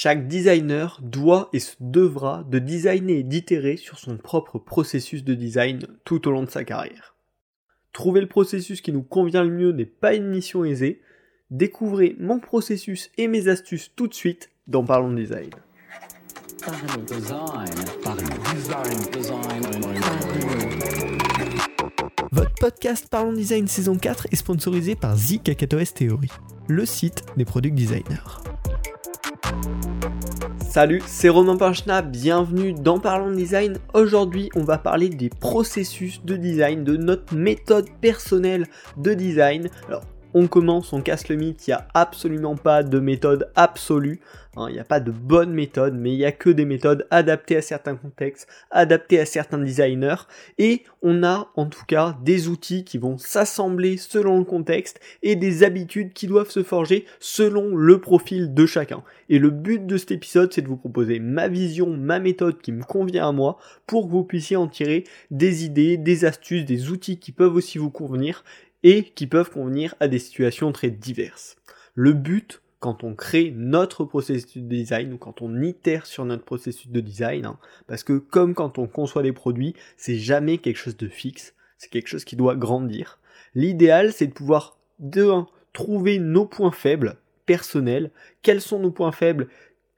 Chaque designer doit et se devra de designer et d'itérer sur son propre processus de design tout au long de sa carrière. Trouver le processus qui nous convient le mieux n'est pas une mission aisée. Découvrez mon processus et mes astuces tout de suite dans Parlons Design. Votre podcast Parlons Design saison 4 est sponsorisé par The Kakatoes Theory, le site des product designers. Salut, c'est Romain Pinchna, bienvenue dans Parlons Design. Aujourd'hui, on va parler des processus de design, de notre méthode personnelle de design. On commence, on casse le mythe, il n'y a absolument pas de méthode absolue. Hein, il n'y a pas de bonne méthode, mais il n'y a que des méthodes adaptées à certains contextes, adaptées à certains designers, et on a en tout cas des outils qui vont s'assembler selon le contexte et des habitudes qui doivent se forger selon le profil de chacun. Et le but de cet épisode, c'est de vous proposer ma vision, ma méthode qui me convient à moi, pour que vous puissiez en tirer des idées, des astuces, des outils qui peuvent aussi vous convenir et qui peuvent convenir à des situations très diverses. Le but quand on crée notre processus de design ou quand on itère sur notre processus de design, hein, parce que comme quand on conçoit des produits, c'est jamais quelque chose de fixe, c'est quelque chose qui doit grandir. L'idéal, c'est de pouvoir, de trouver nos points faibles personnels, quels sont nos points faibles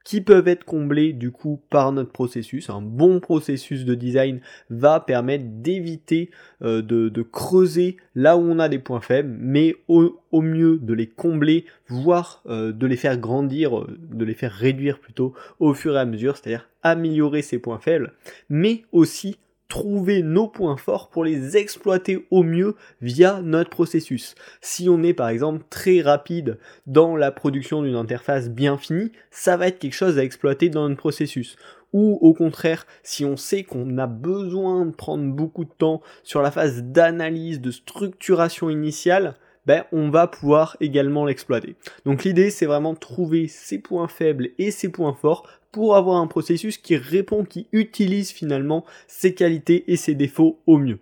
qui peuvent être comblés du coup par notre processus. Un bon processus de design va permettre d'éviter euh, de, creuser là où on a des points faibles, mais au, mieux de les combler, voire euh, de les faire grandir, euh, de les faire réduire plutôt au fur et à mesure, c'est-à-dire améliorer ces points faibles, mais aussi trouver nos points forts pour les exploiter au mieux via notre processus. Si on est par exemple très rapide dans la production d'une interface bien finie, ça va être quelque chose à exploiter dans notre processus. Ou au contraire, si on sait qu'on a besoin de prendre beaucoup de temps sur la phase d'analyse, de structuration initiale, ben, on va pouvoir également l'exploiter. Donc l'idée, c'est vraiment de trouver ses points faibles et ses points forts pour avoir un processus qui répond, qui utilise finalement ses qualités et ses défauts au mieux.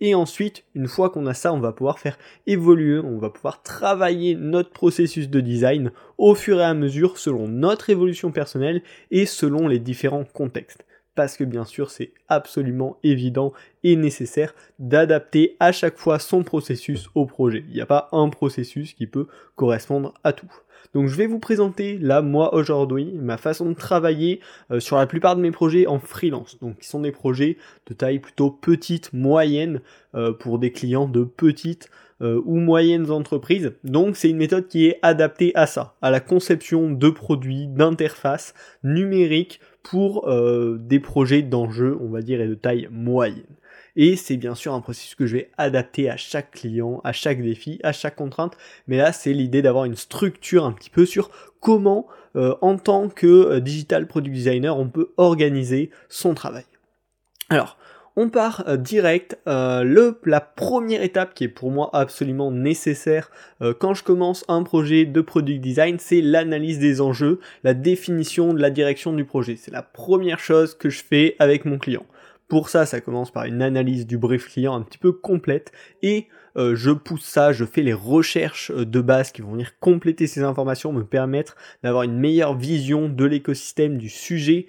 Et ensuite, une fois qu'on a ça, on va pouvoir faire évoluer, on va pouvoir travailler notre processus de design au fur et à mesure selon notre évolution personnelle et selon les différents contextes parce que bien sûr c'est absolument évident et nécessaire d'adapter à chaque fois son processus au projet. Il n'y a pas un processus qui peut correspondre à tout. Donc je vais vous présenter là moi aujourd'hui ma façon de travailler euh, sur la plupart de mes projets en freelance. Donc qui sont des projets de taille plutôt petite, moyenne euh, pour des clients de petites euh, ou moyennes entreprises. Donc c'est une méthode qui est adaptée à ça, à la conception de produits, d'interfaces numériques pour euh, des projets d'enjeux, on va dire, et de taille moyenne. Et c'est bien sûr un processus que je vais adapter à chaque client, à chaque défi, à chaque contrainte. Mais là, c'est l'idée d'avoir une structure un petit peu sur comment, euh, en tant que euh, digital product designer, on peut organiser son travail. Alors, on part euh, direct. Euh, le, la première étape qui est pour moi absolument nécessaire euh, quand je commence un projet de product design, c'est l'analyse des enjeux, la définition de la direction du projet. C'est la première chose que je fais avec mon client. Pour ça, ça commence par une analyse du brief client un petit peu complète et je pousse ça, je fais les recherches de base qui vont venir compléter ces informations, me permettre d'avoir une meilleure vision de l'écosystème, du sujet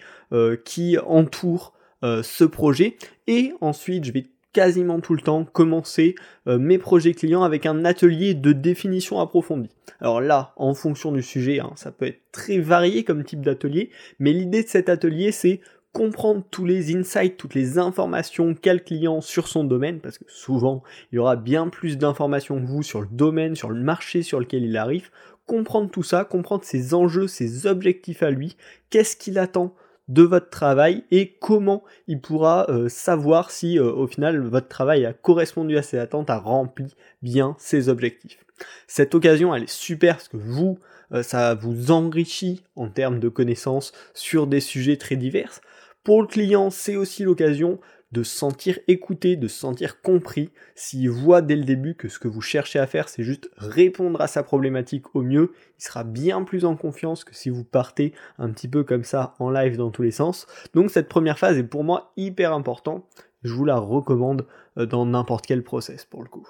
qui entoure ce projet. Et ensuite, je vais quasiment tout le temps commencer euh, mes projets clients avec un atelier de définition approfondie. Alors là, en fonction du sujet, hein, ça peut être très varié comme type d'atelier, mais l'idée de cet atelier, c'est comprendre tous les insights, toutes les informations qu'a le client sur son domaine, parce que souvent, il y aura bien plus d'informations que vous sur le domaine, sur le marché sur lequel il arrive, comprendre tout ça, comprendre ses enjeux, ses objectifs à lui, qu'est-ce qu'il attend de votre travail et comment il pourra euh, savoir si euh, au final votre travail a correspondu à ses attentes, a rempli bien ses objectifs. Cette occasion elle est super parce que vous, euh, ça vous enrichit en termes de connaissances sur des sujets très divers. Pour le client, c'est aussi l'occasion de se sentir écouté, de se sentir compris. S'il voit dès le début que ce que vous cherchez à faire, c'est juste répondre à sa problématique au mieux, il sera bien plus en confiance que si vous partez un petit peu comme ça en live dans tous les sens. Donc cette première phase est pour moi hyper important. Je vous la recommande euh, dans n'importe quel process pour le coup.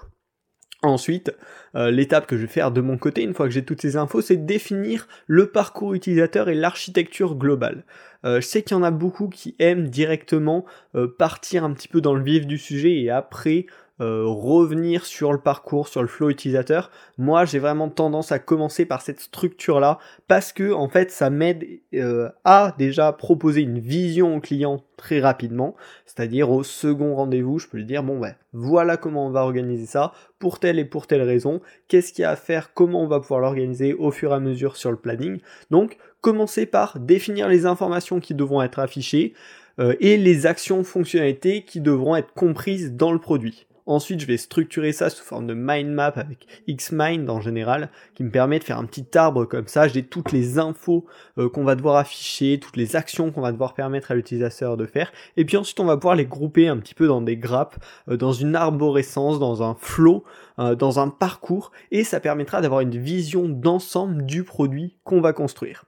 Ensuite, euh, l'étape que je vais faire de mon côté, une fois que j'ai toutes ces infos, c'est définir le parcours utilisateur et l'architecture globale. Euh, je sais qu'il y en a beaucoup qui aiment directement euh, partir un petit peu dans le vif du sujet et après euh, revenir sur le parcours, sur le flow utilisateur. Moi, j'ai vraiment tendance à commencer par cette structure-là parce que en fait, ça m'aide euh, à déjà proposer une vision au client très rapidement, c'est-à-dire au second rendez-vous, je peux lui dire bon ben voilà comment on va organiser ça pour telle et pour telle raison, qu'est-ce qu'il y a à faire, comment on va pouvoir l'organiser au fur et à mesure sur le planning? Donc, commencer par définir les informations qui devront être affichées euh, et les actions fonctionnalités qui devront être comprises dans le produit. Ensuite, je vais structurer ça sous forme de mind map avec Xmind en général, qui me permet de faire un petit arbre comme ça. J'ai toutes les infos euh, qu'on va devoir afficher, toutes les actions qu'on va devoir permettre à l'utilisateur de faire. Et puis ensuite, on va pouvoir les grouper un petit peu dans des grappes, euh, dans une arborescence, dans un flow, euh, dans un parcours. Et ça permettra d'avoir une vision d'ensemble du produit qu'on va construire.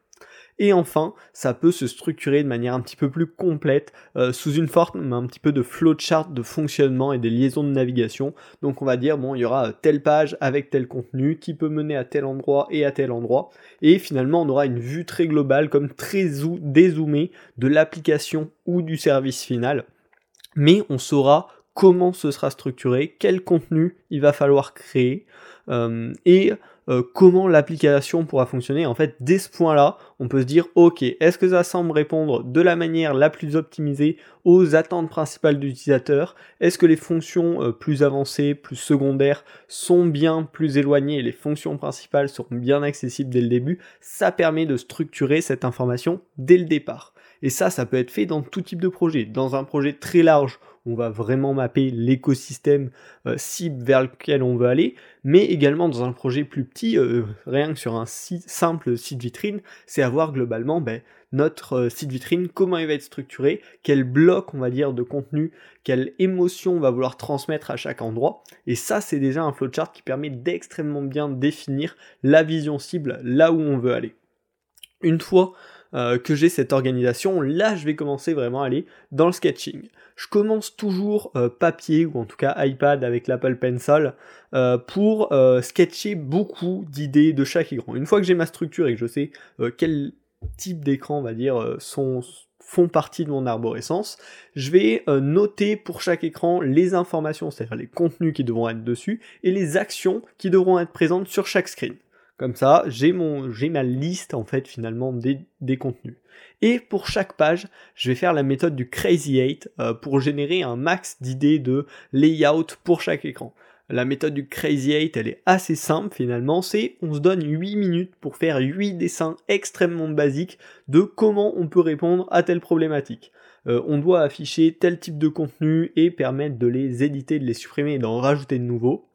Et enfin, ça peut se structurer de manière un petit peu plus complète euh, sous une forme un petit peu de flowchart de fonctionnement et des liaisons de navigation. Donc on va dire bon, il y aura telle page avec tel contenu qui peut mener à tel endroit et à tel endroit. Et finalement, on aura une vue très globale, comme très dézoomée de l'application ou du service final. Mais on saura comment ce sera structuré, quel contenu il va falloir créer euh, et euh, comment l'application pourra fonctionner. En fait, dès ce point-là, on peut se dire, ok, est-ce que ça semble répondre de la manière la plus optimisée aux attentes principales de Est-ce que les fonctions euh, plus avancées, plus secondaires sont bien plus éloignées et les fonctions principales seront bien accessibles dès le début? Ça permet de structurer cette information dès le départ. Et ça, ça peut être fait dans tout type de projet. Dans un projet très large on va vraiment mapper l'écosystème euh, cible vers lequel on veut aller, mais également dans un projet plus petit, euh, rien que sur un simple site vitrine, c'est avoir globalement ben, notre euh, site vitrine, comment il va être structuré, quel bloc on va dire de contenu, quelle émotion on va vouloir transmettre à chaque endroit, et ça c'est déjà un flowchart qui permet d'extrêmement bien définir la vision cible là où on veut aller. Une fois euh, que j'ai cette organisation, là je vais commencer vraiment à aller dans le sketching. Je commence toujours euh, papier ou en tout cas iPad avec l'Apple Pencil euh, pour sketcher beaucoup d'idées de chaque écran. Une fois que j'ai ma structure et que je sais quel type d'écran, on va dire, sont, font partie de mon arborescence, je vais noter pour chaque écran les informations, c'est-à-dire les contenus qui devront être dessus, et les actions qui devront être présentes sur chaque screen. Comme ça, j'ai ma liste en fait finalement des, contenus. Et pour chaque page, je vais faire la méthode du Crazy 8 euh, pour générer un max d'idées de layout pour chaque écran. La méthode du Crazy 8, elle est assez simple finalement, c'est on se donne 8 minutes pour faire 8 dessins extrêmement basiques de comment on peut répondre à telle problématique. Euh, on doit afficher tel type de contenu et permettre de les éditer, de les supprimer et d'en rajouter de nouveaux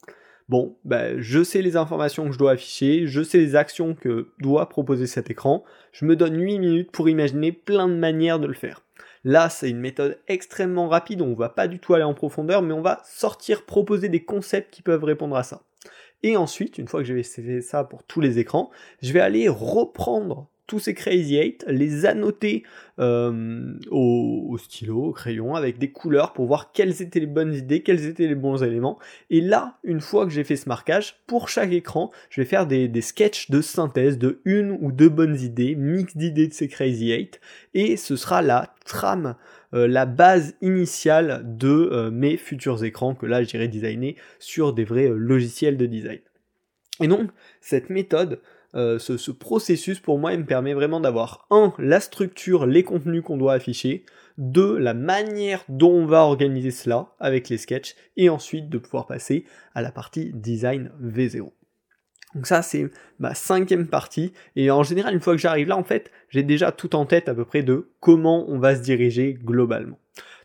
bon, ben, je sais les informations que je dois afficher, je sais les actions que doit proposer cet écran, je me donne 8 minutes pour imaginer plein de manières de le faire. Là, c'est une méthode extrêmement rapide, on va pas du tout aller en profondeur, mais on va sortir, proposer des concepts qui peuvent répondre à ça. Et ensuite, une fois que j'ai fait ça pour tous les écrans, je vais aller reprendre tous ces Crazy 8, les annoter euh, au, stylo, au crayon, avec des couleurs pour voir quelles étaient les bonnes idées, quels étaient les bons éléments. Et là, une fois que j'ai fait ce marquage, pour chaque écran, je vais faire des, sketchs de synthèse de une ou deux bonnes idées, mix d'idées de ces Crazy 8, et ce sera la trame euh, la base initiale de euh, mes futurs écrans que là j'irai designer sur des vrais logiciels de design. Et donc cette méthode, euh, ce, processus pour moi il me permet vraiment d'avoir un la structure, les contenus qu'on doit afficher, deux la manière dont on va organiser cela avec les sketchs et ensuite de pouvoir passer à la partie design V0. Donc ça c'est ma cinquième partie et en général une fois que j'arrive là en fait j'ai déjà tout en tête à peu près de comment on va se diriger globalement.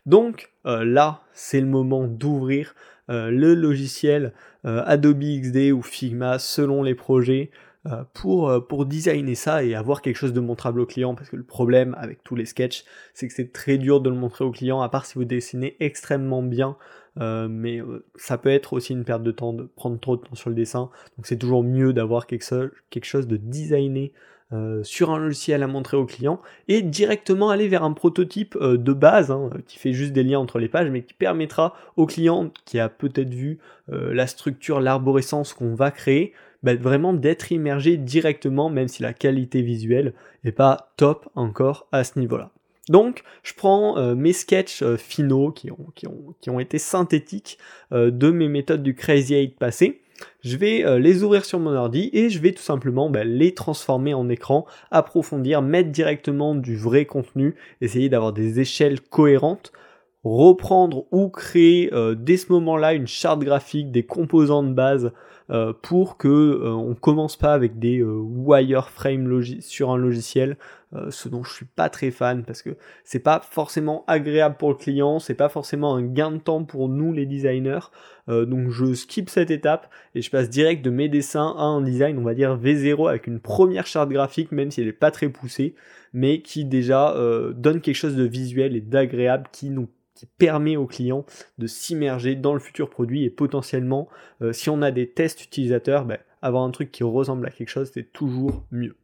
Donc euh, là c'est le moment d'ouvrir euh, le logiciel Adobe XD ou Figma selon les projets pour, euh, pour designer ça et avoir quelque chose de montrable au client, parce que le problème avec tous les sketchs, c'est que c'est très dur de le montrer au client, à part si vous dessinez extrêmement bien, euh, mais ça peut être aussi une perte de temps de prendre trop de temps sur le dessin, donc c'est toujours mieux d'avoir quelque, chose de designé euh, sur un logiciel à montrer au client et directement aller vers un prototype euh, de base hein, qui fait juste des liens entre les pages mais qui permettra au client qui a peut-être vu euh, la structure, l'arborescence qu'on va créer, bah, vraiment d'être immergé directement même si la qualité visuelle n'est pas top encore à ce niveau-là. Donc, je prends mes sketchs finaux qui ont, qui, ont, qui ont, été synthétiques de mes méthodes du Crazy 8 passé je vais euh, les ouvrir sur mon ordi et je vais tout simplement bah, les transformer en écran, approfondir, mettre directement du vrai contenu, essayer d'avoir des échelles cohérentes, reprendre ou créer euh, dès ce moment-là une charte graphique, des composants de base euh, pour que euh, on commence pas avec des euh, wireframes sur un logiciel, ce dont je suis pas très fan parce que c'est pas forcément agréable pour le client, c'est pas forcément un gain de temps pour nous les designers. donc je skip cette étape et je passe direct de mes dessins à un design, on va dire V0 avec une première charte graphique, même si elle est pas très poussée, mais qui déjà donne quelque chose de visuel et d'agréable qui nous qui permet au client de s'immerger dans le futur produit et potentiellement, euh, si on a des tests utilisateurs, ben, avoir un truc qui ressemble à quelque chose, c'est toujours mieux.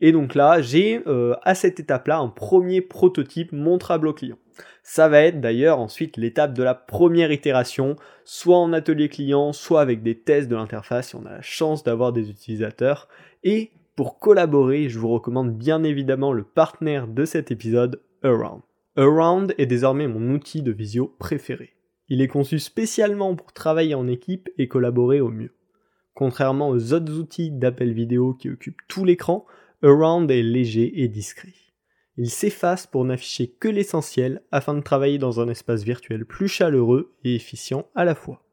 Et donc là, j'ai euh, à cette étape-là un premier prototype montrable au client. Ça va être d'ailleurs ensuite l'étape de la première itération, soit en atelier client, soit avec des tests de l'interface si on a la chance d'avoir des utilisateurs. Et pour collaborer, je vous recommande bien évidemment le partenaire de cet épisode, Around. Around est désormais mon outil de visio préféré. Il est conçu spécialement pour travailler en équipe et collaborer au mieux. Contrairement aux autres outils d'appel vidéo qui occupent tout l'écran, Around est léger et discret. Il s'efface pour n'afficher que l'essentiel afin de travailler dans un espace virtuel plus chaleureux et efficient à la fois.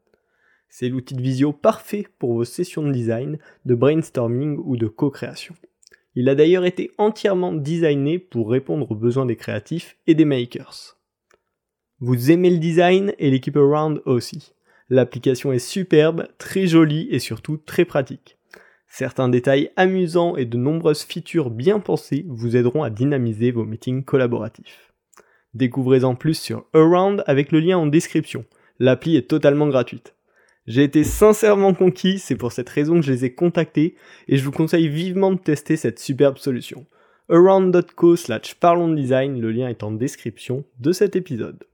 C'est l'outil de visio parfait pour vos sessions de design, de brainstorming ou de co-création. Il a d'ailleurs été entièrement designé pour répondre aux besoins des créatifs et des makers. Vous aimez le design et l'équipe Around aussi. L'application est superbe, très jolie et surtout très pratique. Certains détails amusants et de nombreuses features bien pensées vous aideront à dynamiser vos meetings collaboratifs. Découvrez-en plus sur Around avec le lien en description. L'appli est totalement gratuite. J'ai été sincèrement conquis, c'est pour cette raison que je les ai contactés et je vous conseille vivement de tester cette superbe solution. around.co slash parlons le lien est en description de cet épisode.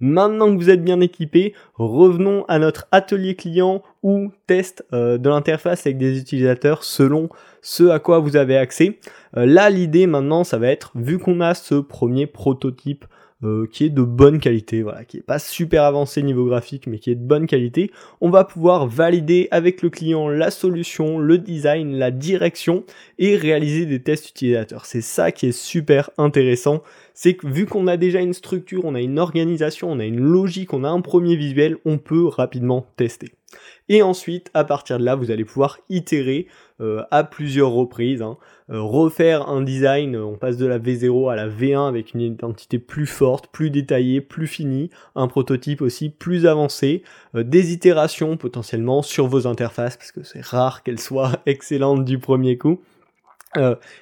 Maintenant que vous êtes bien équipé, revenons à notre atelier client ou test euh, de l'interface avec des utilisateurs selon ce à quoi vous avez accès. Euh, là, l'idée maintenant, ça va être, vu qu'on a ce premier prototype euh, qui est de bonne qualité, voilà, qui est pas super avancé niveau graphique, mais qui est de bonne qualité. On va pouvoir valider avec le client la solution, le design, la direction et réaliser des tests utilisateurs. C'est ça qui est super intéressant. C'est que vu qu'on a déjà une structure, on a une organisation, on a une logique, on a un premier visuel, on peut rapidement tester. Et ensuite, à partir de là, vous allez pouvoir itérer euh, à plusieurs reprises, hein. Euh, refaire un design, on passe de la V0 à la V1 avec une identité plus forte, plus détaillée, plus finie, un prototype aussi plus avancé, euh, des itérations potentiellement sur vos interfaces, parce que c'est rare qu'elles soient excellentes du premier coup.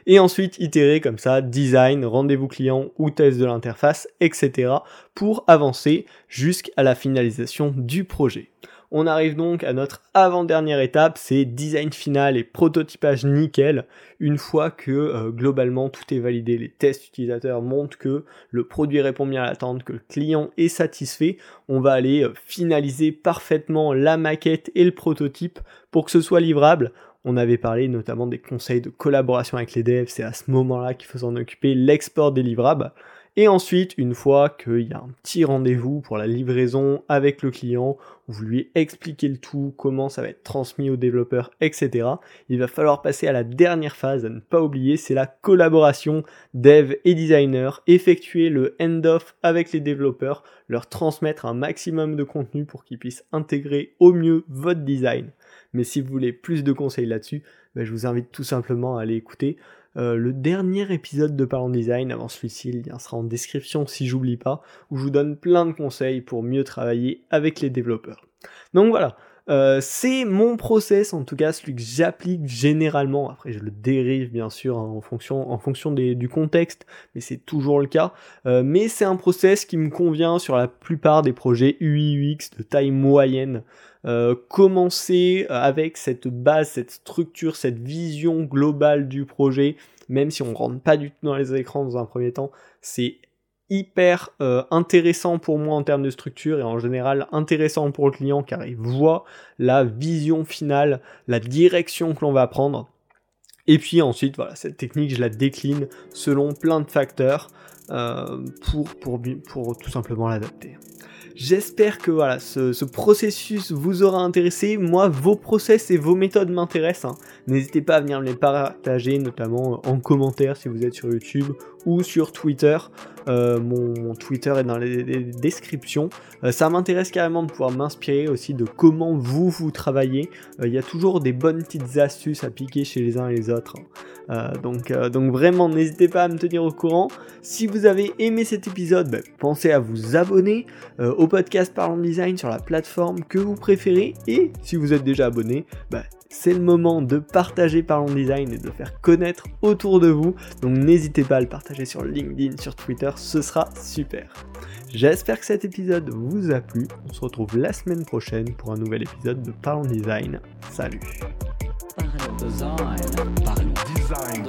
et ensuite itérer comme ça, design, rendez-vous client ou test de l'interface, etc. pour avancer jusqu'à la finalisation du projet. On arrive donc à notre avant-dernière étape, c'est design final et prototypage nickel. Une fois que euh, globalement tout est validé, les tests utilisateurs montrent que le produit répond bien à l'attente, que le client est satisfait, on va aller euh, finaliser parfaitement la maquette et le prototype pour que ce soit livrable. On avait parlé notamment des conseils de collaboration avec les devs, c'est à ce moment-là qu'il faut s'en occuper, l'export des livrables. Et ensuite, une fois qu'il y a un petit rendez-vous pour la livraison avec le client, vous lui expliquez le tout, comment ça va être transmis aux développeurs, etc. Il va falloir passer à la dernière phase à ne pas oublier, c'est la collaboration dev et designer, effectuer le end-off avec les développeurs, leur transmettre un maximum de contenu pour qu'ils puissent intégrer au mieux votre design. Mais si vous voulez plus de conseils là-dessus, ben, je vous invite tout simplement à aller écouter euh, le dernier épisode de Parlons Design avant celui-ci, il sera en description si j'oublie pas, où je vous donne plein de conseils pour mieux travailler avec les développeurs. Donc voilà, Euh, c'est mon process, en tout cas celui que j'applique généralement. Après, je le dérive bien sûr hein, en fonction, en fonction du contexte, mais c'est toujours le cas. Euh, mais c'est un process qui me convient sur la plupart des projets UI UX de taille moyenne. Euh, commencer avec cette base, cette structure, cette vision globale du projet, même si on rentre pas du tout dans les écrans dans un premier temps, c'est hyper euh, intéressant pour moi en termes de structure et en général intéressant pour le client car il voit la vision finale, la direction que l'on va prendre. Et puis ensuite, voilà, cette technique, je la décline selon plein de facteurs euh, pour, pour, pour tout simplement l'adapter. J'espère que voilà, ce, processus vous aura intéressé. Moi, vos process et vos méthodes m'intéressent. Hein. N'hésitez pas à venir me les partager, notamment en commentaire si vous êtes sur YouTube ou sur Twitter. Euh, mon, Twitter est dans les, descriptions. Euh, ça m'intéresse carrément de pouvoir m'inspirer aussi de comment vous vous travaillez. Euh, il y a toujours des bonnes petites astuces à piquer chez les uns et les autres. Donc, donc vraiment, n'hésitez pas à me tenir au courant. Si vous avez aimé cet épisode, ben, pensez à vous abonner au podcast Parlons Design sur la plateforme que vous préférez. Et si vous êtes déjà abonné, ben, c'est le moment de partager Parlons Design et de faire connaître autour de vous. Donc n'hésitez pas à le partager sur LinkedIn, sur Twitter, ce sera super. J'espère que cet épisode vous a plu. On se retrouve la semaine prochaine pour un nouvel épisode de Parlons Design. Salut. design.